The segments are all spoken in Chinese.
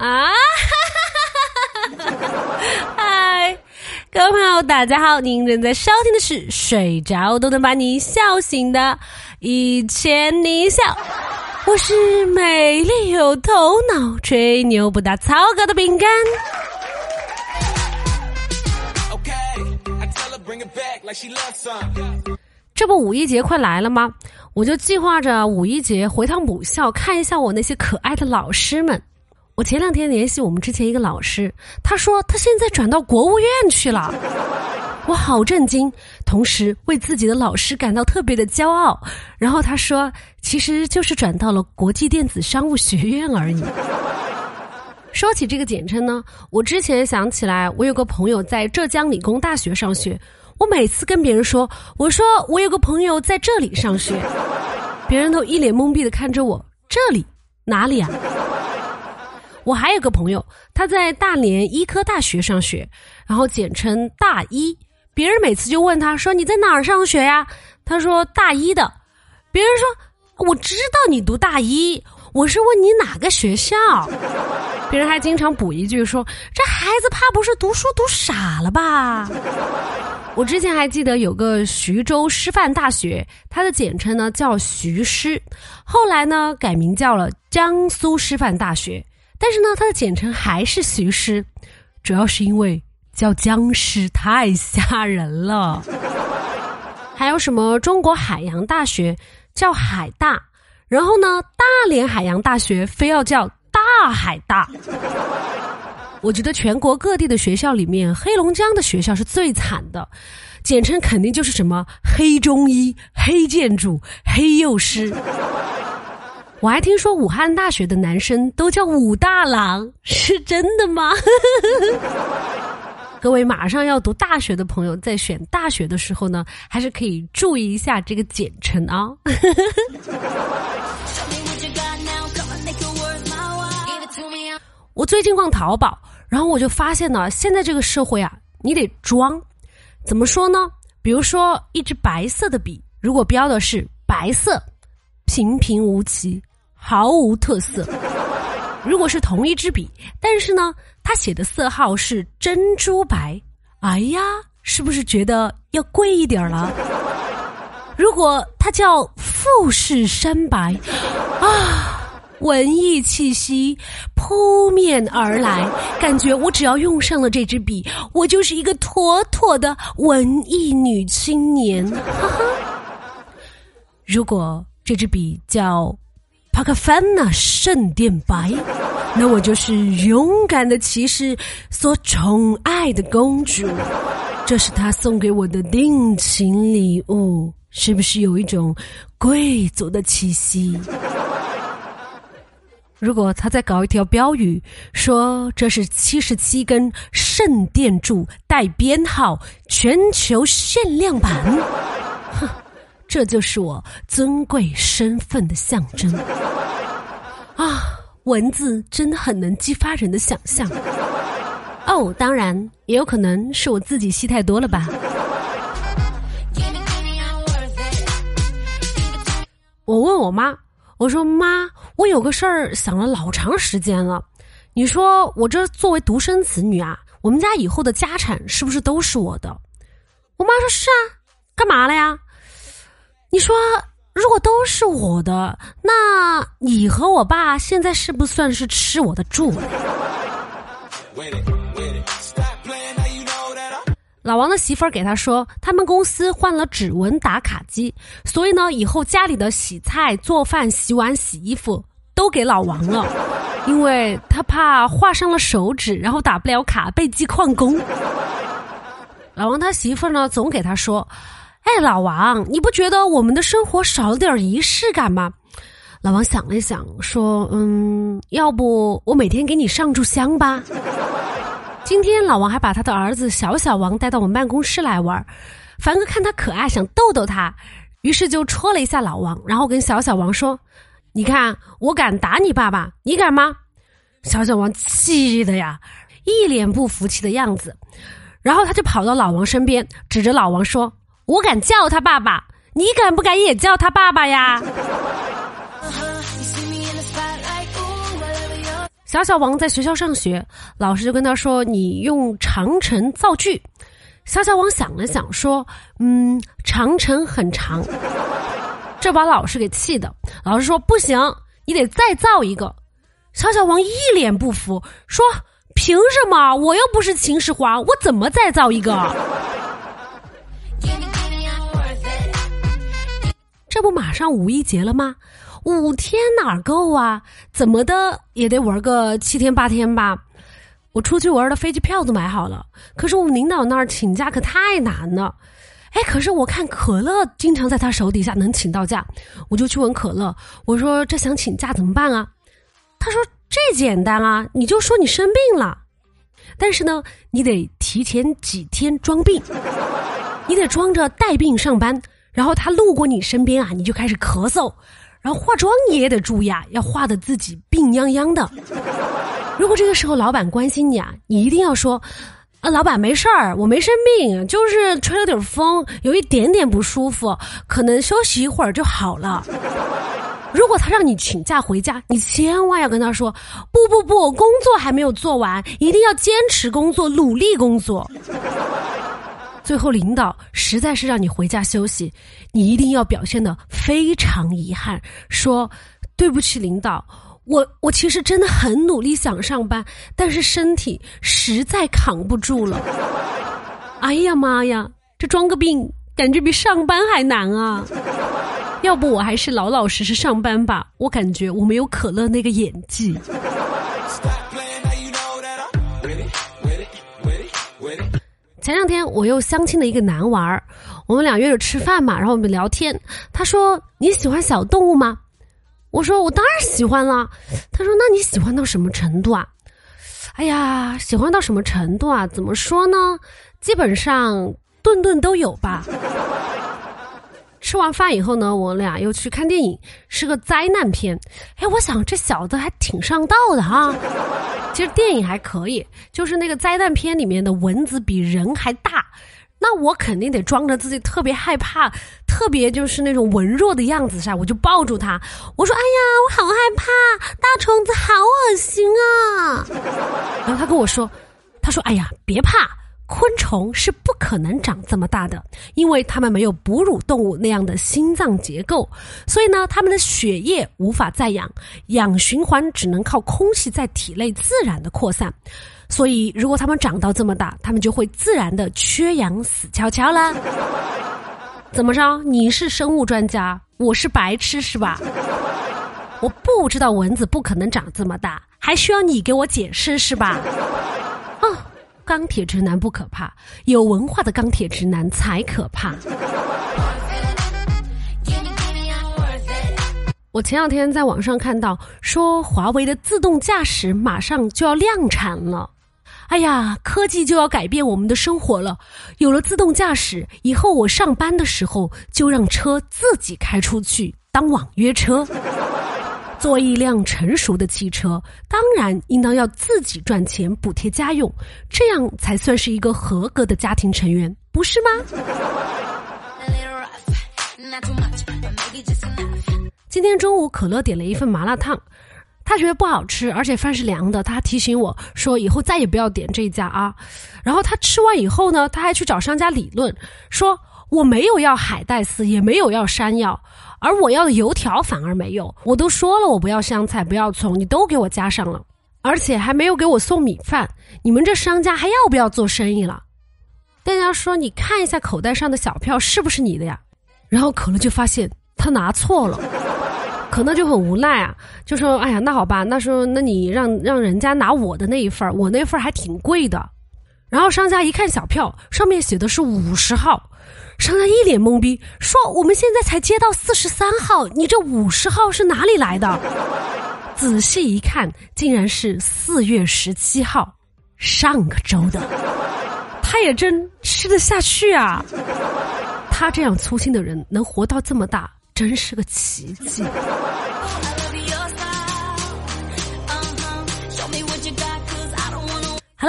啊！嗨，各位朋友，大家好，您正在收听的是睡着都能把你笑醒的《一千你笑》，我是美丽有头脑、吹牛不打草稿的饼干。这不五一节快来了吗？我就计划着五一节回趟母校看一下我那些可爱的老师们。我前两天联系我们之前一个老师，他说他现在转到国务院去了，我好震惊，同时为自己的老师感到特别的骄傲。然后他说，其实就是转到了国际电子商务学院而已。说起这个简称呢，我之前想起来，我有个朋友在浙江理工大学上学。我每次跟别人说，我说我有个朋友在这里上学，别人都一脸懵逼的看着我。这里哪里啊？我还有个朋友，他在大连医科大学上学，然后简称大一。别人每次就问他说：“你在哪儿上学呀？”他说：“大一的。”别人说：“我知道你读大一，我是问你哪个学校。”别人还经常补一句说：“这孩子怕不是读书读傻了吧？”我之前还记得有个徐州师范大学，它的简称呢叫徐师，后来呢改名叫了江苏师范大学，但是呢它的简称还是徐师，主要是因为叫僵尸太吓人了。还有什么中国海洋大学叫海大，然后呢大连海洋大学非要叫大海大。我觉得全国各地的学校里面，黑龙江的学校是最惨的，简称肯定就是什么黑中医、黑建筑、黑幼师。我还听说武汉大学的男生都叫武大郎，是真的吗？各位马上要读大学的朋友，在选大学的时候呢，还是可以注意一下这个简称啊。我最近逛淘宝，然后我就发现呢，现在这个社会啊，你得装。怎么说呢？比如说，一支白色的笔，如果标的是白色，平平无奇，毫无特色；如果是同一支笔，但是呢，它写的色号是珍珠白，哎呀，是不是觉得要贵一点了？如果它叫富士山白，啊。文艺气息扑面而来，感觉我只要用上了这支笔，我就是一个妥妥的文艺女青年。哈哈。如果这支笔叫帕克凡纳圣殿白，那我就是勇敢的骑士所宠爱的公主。这是他送给我的定情礼物，是不是有一种贵族的气息？如果他再搞一条标语，说这是七十七根圣殿柱，带编号，全球限量版，哼，这就是我尊贵身份的象征。啊，文字真的很能激发人的想象。哦，当然也有可能是我自己戏太多了吧。我问我妈。我说妈，我有个事儿想了老长时间了。你说我这作为独生子女啊，我们家以后的家产是不是都是我的？我妈说是啊，干嘛了呀？你说如果都是我的，那你和我爸现在是不是算是吃我的住？老王的媳妇儿给他说，他们公司换了指纹打卡机，所以呢，以后家里的洗菜、做饭、洗碗、洗衣服都给老王了，因为他怕划伤了手指，然后打不了卡被记旷工。老王他媳妇儿呢，总给他说：“哎，老王，你不觉得我们的生活少了点仪式感吗？”老王想了想，说：“嗯，要不我每天给你上炷香吧。”今天老王还把他的儿子小小王带到我们办公室来玩，凡哥看他可爱，想逗逗他，于是就戳了一下老王，然后跟小小王说：“你看我敢打你爸爸，你敢吗？”小小王气的呀，一脸不服气的样子，然后他就跑到老王身边，指着老王说：“我敢叫他爸爸，你敢不敢也叫他爸爸呀？”小小王在学校上学，老师就跟他说：“你用长城造句。”小小王想了想，说：“嗯，长城很长。”这把老师给气的。老师说：“不行，你得再造一个。”小小王一脸不服，说：“凭什么？我又不是秦始皇，我怎么再造一个？”这不马上五一节了吗？五天哪够啊？怎么的也得玩个七天八天吧。我出去玩的飞机票都买好了，可是我们领导那儿请假可太难了。哎，可是我看可乐经常在他手底下能请到假，我就去问可乐，我说这想请假怎么办啊？他说这简单啊，你就说你生病了，但是呢，你得提前几天装病，你得装着带病上班。然后他路过你身边啊，你就开始咳嗽，然后化妆你也得注意啊，要化的自己病殃殃的。如果这个时候老板关心你啊，你一定要说：“啊，老板没事儿，我没生病，就是吹了点风，有一点点不舒服，可能休息一会儿就好了。”如果他让你请假回家，你千万要跟他说：“不不不，工作还没有做完，一定要坚持工作，努力工作。”最后，领导实在是让你回家休息，你一定要表现的非常遗憾，说：“对不起，领导，我我其实真的很努力想上班，但是身体实在扛不住了。”哎呀妈呀，这装个病感觉比上班还难啊！要不我还是老老实实上班吧，我感觉我没有可乐那个演技。前两天我又相亲了一个男娃儿，我们俩约着吃饭嘛，然后我们聊天。他说你喜欢小动物吗？我说我当然喜欢了。他说那你喜欢到什么程度啊？哎呀，喜欢到什么程度啊？怎么说呢？基本上顿顿都有吧。吃完饭以后呢，我俩又去看电影，是个灾难片。哎，我想这小子还挺上道的哈。其实电影还可以，就是那个灾难片里面的蚊子比人还大，那我肯定得装着自己特别害怕，特别就是那种文弱的样子噻，我就抱住他，我说：“哎呀，我好害怕，大虫子好恶心啊！”然后他跟我说：“他说，哎呀，别怕。”昆虫是不可能长这么大的，因为它们没有哺乳动物那样的心脏结构，所以呢，它们的血液无法再氧，氧循环只能靠空气在体内自然的扩散。所以，如果它们长到这么大，它们就会自然的缺氧死翘翘了。怎么着？你是生物专家，我是白痴是吧？我不知道蚊子不可能长这么大，还需要你给我解释是吧？钢铁直男不可怕，有文化的钢铁直男才可怕。我前两天在网上看到说，华为的自动驾驶马上就要量产了。哎呀，科技就要改变我们的生活了。有了自动驾驶以后，我上班的时候就让车自己开出去当网约车。做一辆成熟的汽车，当然应当要自己赚钱补贴家用，这样才算是一个合格的家庭成员，不是吗？今天中午，可乐点了一份麻辣烫，他觉得不好吃，而且饭是凉的，他提醒我说以后再也不要点这家啊。然后他吃完以后呢，他还去找商家理论，说我没有要海带丝，也没有要山药。而我要的油条反而没有，我都说了我不要香菜不要葱，你都给我加上了，而且还没有给我送米饭，你们这商家还要不要做生意了？店家说你看一下口袋上的小票是不是你的呀？然后可乐就发现他拿错了，可乐就很无奈啊，就说哎呀那好吧，那说那你让让人家拿我的那一份我那份还挺贵的。然后商家一看小票，上面写的是五十号。商家一脸懵逼，说：“我们现在才接到四十三号，你这五十号是哪里来的？”仔细一看，竟然是四月十七号，上个周的。他也真吃得下去啊！他这样粗心的人能活到这么大，真是个奇迹。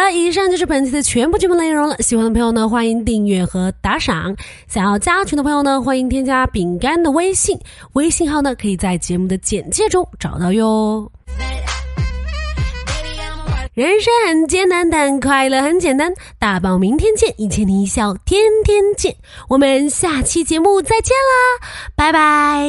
了，以上就是本期的全部节目内容了。喜欢的朋友呢，欢迎订阅和打赏。想要加群的朋友呢，欢迎添加饼干的微信，微信号呢可以在节目的简介中找到哟。人生很艰难，但快乐很简单。大宝，明天见！一千零一笑，天天见。我们下期节目再见啦，拜拜。